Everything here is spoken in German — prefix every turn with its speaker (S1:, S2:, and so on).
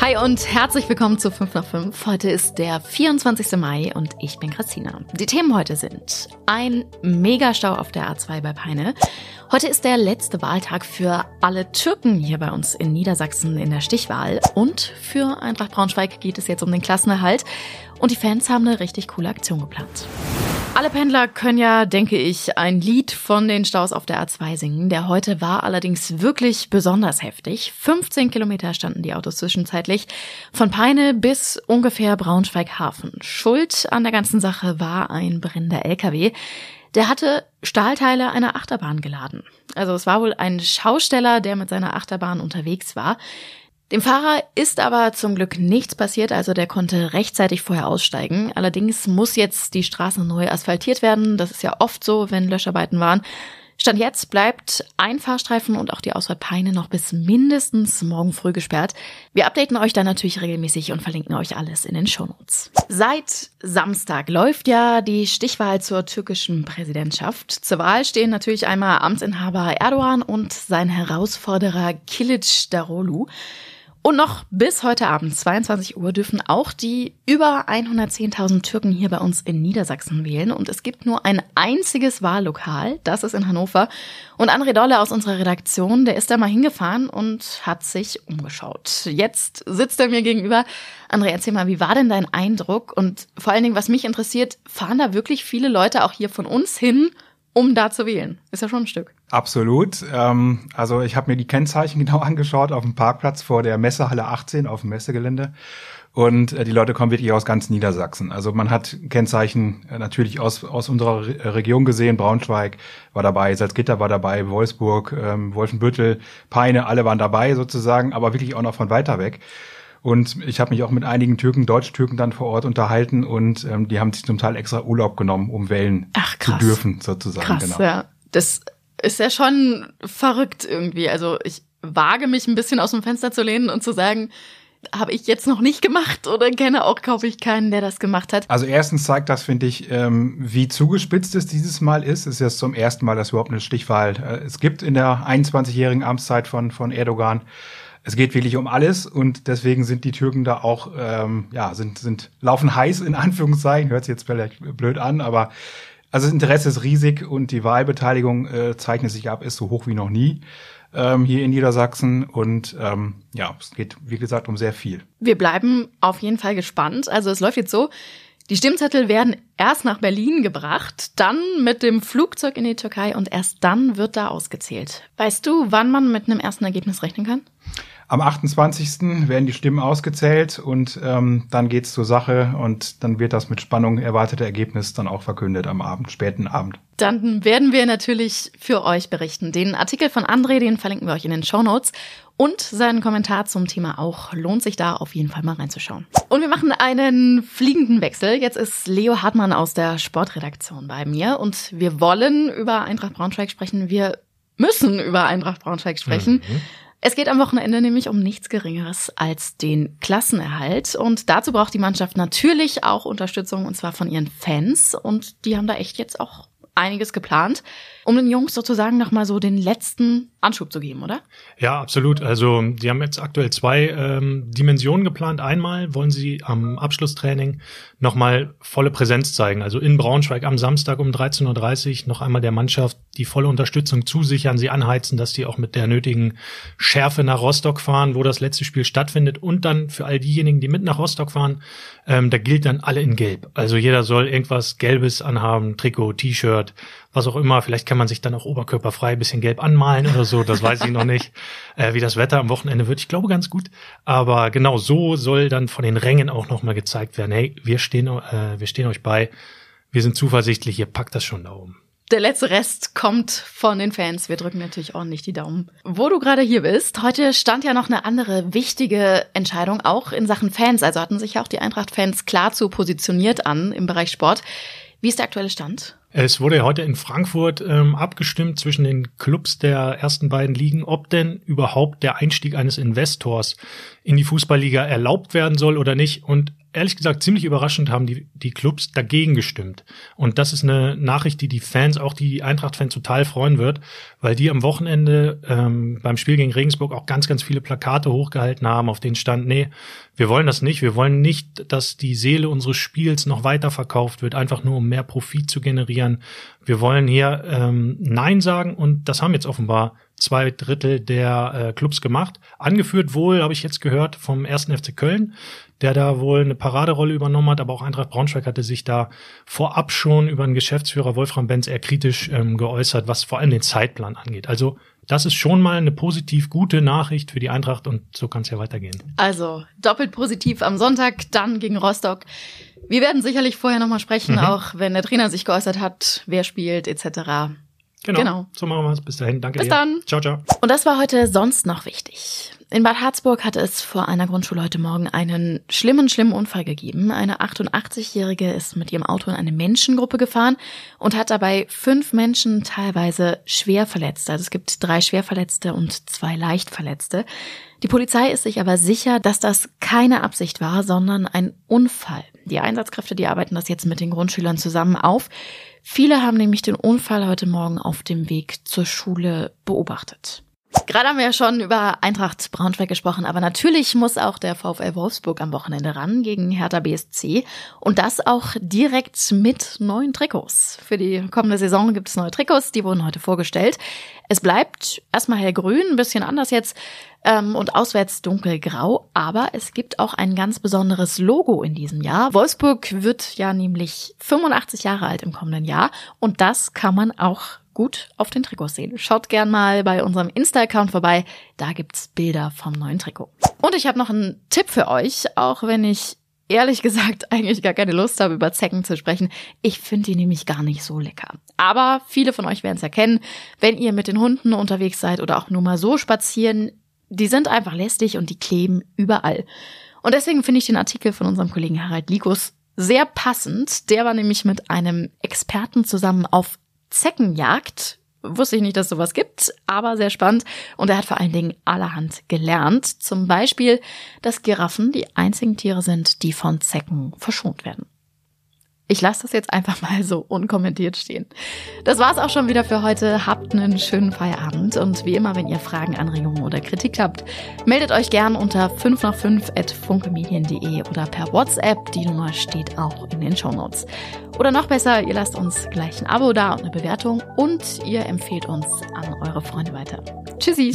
S1: Hi und herzlich willkommen zu 5 nach 5. Heute ist der 24. Mai und ich bin Christina. Die Themen heute sind ein Megastau auf der A2 bei Peine. Heute ist der letzte Wahltag für alle Türken hier bei uns in Niedersachsen in der Stichwahl. Und für Eintracht Braunschweig geht es jetzt um den Klassenerhalt. Und die Fans haben eine richtig coole Aktion geplant. Alle Pendler können ja, denke ich, ein Lied von den Staus auf der A2 singen. Der heute war allerdings wirklich besonders heftig. 15 Kilometer standen die Autos zwischenzeitlich. Von Peine bis ungefähr Braunschweig-Hafen. Schuld an der ganzen Sache war ein brennender LKW. Der hatte Stahlteile einer Achterbahn geladen. Also es war wohl ein Schausteller, der mit seiner Achterbahn unterwegs war. Dem Fahrer ist aber zum Glück nichts passiert, also der konnte rechtzeitig vorher aussteigen. Allerdings muss jetzt die Straße neu asphaltiert werden. Das ist ja oft so, wenn Löscharbeiten waren. Stand jetzt bleibt ein Fahrstreifen und auch die Ausfahrt Peine noch bis mindestens morgen früh gesperrt. Wir updaten euch dann natürlich regelmäßig und verlinken euch alles in den Shownotes. Seit Samstag läuft ja die Stichwahl zur türkischen Präsidentschaft. Zur Wahl stehen natürlich einmal Amtsinhaber Erdogan und sein Herausforderer Kilic Darolu. Und noch bis heute Abend, 22 Uhr, dürfen auch die über 110.000 Türken hier bei uns in Niedersachsen wählen. Und es gibt nur ein einziges Wahllokal, das ist in Hannover. Und André Dolle aus unserer Redaktion, der ist da mal hingefahren und hat sich umgeschaut. Jetzt sitzt er mir gegenüber. André, erzähl mal, wie war denn dein Eindruck? Und vor allen Dingen, was mich interessiert, fahren da wirklich viele Leute auch hier von uns hin, um da zu wählen? Ist ja schon ein Stück.
S2: Absolut. Ähm, also ich habe mir die Kennzeichen genau angeschaut auf dem Parkplatz vor der Messehalle 18 auf dem Messegelände. Und äh, die Leute kommen wirklich aus ganz Niedersachsen. Also man hat Kennzeichen äh, natürlich aus, aus unserer Re Region gesehen. Braunschweig war dabei, Salzgitter war dabei, Wolfsburg, ähm, Wolfenbüttel, Peine, alle waren dabei sozusagen, aber wirklich auch noch von weiter weg. Und ich habe mich auch mit einigen Türken, Deutsch-Türken dann vor Ort unterhalten und ähm, die haben sich zum Teil extra Urlaub genommen, um wählen
S1: Ach,
S2: zu dürfen sozusagen.
S1: Krass, genau. ja. Das ist ja schon verrückt irgendwie. Also ich wage mich ein bisschen aus dem Fenster zu lehnen und zu sagen, habe ich jetzt noch nicht gemacht oder kenne auch, kaufe ich keinen, der das gemacht hat.
S2: Also erstens zeigt das, finde ich, ähm, wie zugespitzt es dieses Mal ist. Es ist jetzt zum ersten Mal, dass überhaupt eine Stichwahl äh, es gibt in der 21-jährigen Amtszeit von, von Erdogan. Es geht wirklich um alles und deswegen sind die Türken da auch, ähm, ja, sind, sind, laufen heiß in Anführungszeichen, hört sich jetzt vielleicht blöd an, aber also das Interesse ist riesig und die Wahlbeteiligung äh, zeichnet sich ab, ist so hoch wie noch nie ähm, hier in Niedersachsen. Und ähm, ja, es geht, wie gesagt, um sehr viel.
S1: Wir bleiben auf jeden Fall gespannt. Also es läuft jetzt so, die Stimmzettel werden erst nach Berlin gebracht, dann mit dem Flugzeug in die Türkei und erst dann wird da ausgezählt. Weißt du, wann man mit einem ersten Ergebnis rechnen kann?
S2: Am 28. werden die Stimmen ausgezählt und ähm, dann geht's zur Sache und dann wird das mit Spannung erwartete Ergebnis dann auch verkündet am Abend, späten Abend.
S1: Dann werden wir natürlich für euch berichten. Den Artikel von André, den verlinken wir euch in den Show Notes. Und seinen Kommentar zum Thema auch. Lohnt sich da auf jeden Fall mal reinzuschauen. Und wir machen einen fliegenden Wechsel. Jetzt ist Leo Hartmann aus der Sportredaktion bei mir und wir wollen über Eintracht Braunschweig sprechen. Wir müssen über Eintracht Braunschweig sprechen. Mhm. Es geht am Wochenende nämlich um nichts Geringeres als den Klassenerhalt. Und dazu braucht die Mannschaft natürlich auch Unterstützung, und zwar von ihren Fans. Und die haben da echt jetzt auch einiges geplant, um den Jungs sozusagen nochmal so den letzten Anschub zu geben, oder?
S3: Ja, absolut. Also die haben jetzt aktuell zwei ähm, Dimensionen geplant. Einmal wollen sie am Abschlusstraining nochmal volle Präsenz zeigen. Also in Braunschweig am Samstag um 13.30 Uhr noch einmal der Mannschaft die volle Unterstützung zusichern, sie anheizen, dass die auch mit der nötigen Schärfe nach Rostock fahren, wo das letzte Spiel stattfindet. Und dann für all diejenigen, die mit nach Rostock fahren, ähm, da gilt dann alle in Gelb. Also jeder soll irgendwas Gelbes anhaben, Trikot, T-Shirt, was auch immer. Vielleicht kann man sich dann auch oberkörperfrei ein bisschen gelb anmalen oder so. Das weiß ich noch nicht, äh, wie das Wetter am Wochenende wird. Ich glaube ganz gut. Aber genau so soll dann von den Rängen auch nochmal gezeigt werden. Hey, wir stehen, äh, wir stehen euch bei. Wir sind zuversichtlich. Ihr packt das schon da oben.
S1: Der letzte Rest kommt von den Fans. Wir drücken natürlich ordentlich die Daumen. Wo du gerade hier bist, heute stand ja noch eine andere wichtige Entscheidung, auch in Sachen Fans. Also hatten sich ja auch die Eintracht-Fans klar zu positioniert an im Bereich Sport. Wie ist der aktuelle Stand?
S3: Es wurde ja heute in Frankfurt ähm, abgestimmt zwischen den Clubs der ersten beiden Ligen, ob denn überhaupt der Einstieg eines Investors in die Fußballliga erlaubt werden soll oder nicht. Und ehrlich gesagt ziemlich überraschend haben die, die Clubs dagegen gestimmt. Und das ist eine Nachricht, die die Fans, auch die Eintracht-Fans total freuen wird, weil die am Wochenende ähm, beim Spiel gegen Regensburg auch ganz, ganz viele Plakate hochgehalten haben, auf denen stand, nee, wir wollen das nicht. Wir wollen nicht, dass die Seele unseres Spiels noch weiter verkauft wird, einfach nur um mehr Profit zu generieren. Wir wollen hier ähm, Nein sagen und das haben jetzt offenbar zwei Drittel der äh, Clubs gemacht. Angeführt wohl, habe ich jetzt gehört, vom ersten FC Köln, der da wohl eine Paraderolle übernommen hat, aber auch Eintracht Braunschweig hatte sich da vorab schon über den Geschäftsführer Wolfram Benz eher kritisch ähm, geäußert, was vor allem den Zeitplan angeht. Also das ist schon mal eine positiv gute Nachricht für die Eintracht und so kann es ja weitergehen.
S1: Also doppelt positiv am Sonntag, dann gegen Rostock. Wir werden sicherlich vorher nochmal sprechen, mhm. auch wenn der Trainer sich geäußert hat, wer spielt etc.
S3: Genau. genau. So machen wir es. Bis dahin. Danke
S1: Bis
S3: dir.
S1: dann.
S3: Ciao, ciao.
S1: Und das war heute sonst noch wichtig. In Bad Harzburg hatte es vor einer Grundschule heute Morgen einen schlimmen, schlimmen Unfall gegeben. Eine 88-Jährige ist mit ihrem Auto in eine Menschengruppe gefahren und hat dabei fünf Menschen teilweise schwer verletzt. Also es gibt drei Schwerverletzte und zwei Leichtverletzte. Die Polizei ist sich aber sicher, dass das keine Absicht war, sondern ein Unfall. Die Einsatzkräfte, die arbeiten das jetzt mit den Grundschülern zusammen auf. Viele haben nämlich den Unfall heute Morgen auf dem Weg zur Schule beobachtet. Gerade haben wir ja schon über Eintracht Braunschweig gesprochen, aber natürlich muss auch der VfL Wolfsburg am Wochenende ran gegen Hertha BSC und das auch direkt mit neuen Trikots. Für die kommende Saison gibt es neue Trikots, die wurden heute vorgestellt. Es bleibt erstmal hellgrün, ein bisschen anders jetzt ähm, und auswärts dunkelgrau, aber es gibt auch ein ganz besonderes Logo in diesem Jahr. Wolfsburg wird ja nämlich 85 Jahre alt im kommenden Jahr und das kann man auch gut auf den Trikots sehen. Schaut gern mal bei unserem Insta-Account vorbei, da gibt's Bilder vom neuen Trikot. Und ich habe noch einen Tipp für euch, auch wenn ich ehrlich gesagt eigentlich gar keine Lust habe, über Zecken zu sprechen. Ich finde die nämlich gar nicht so lecker. Aber viele von euch werden es erkennen, wenn ihr mit den Hunden unterwegs seid oder auch nur mal so spazieren. Die sind einfach lästig und die kleben überall. Und deswegen finde ich den Artikel von unserem Kollegen Harald Likus sehr passend. Der war nämlich mit einem Experten zusammen auf Zeckenjagd. Wusste ich nicht, dass sowas gibt, aber sehr spannend. Und er hat vor allen Dingen allerhand gelernt. Zum Beispiel, dass Giraffen die einzigen Tiere sind, die von Zecken verschont werden. Ich lasse das jetzt einfach mal so unkommentiert stehen. Das war's auch schon wieder für heute. Habt einen schönen Feierabend und wie immer, wenn ihr Fragen, Anregungen oder Kritik habt, meldet euch gern unter 5 nach 5 at funkemedien.de oder per WhatsApp. Die Nummer steht auch in den Show Notes. Oder noch besser, ihr lasst uns gleich ein Abo da und eine Bewertung und ihr empfehlt uns an eure Freunde weiter. Tschüssi!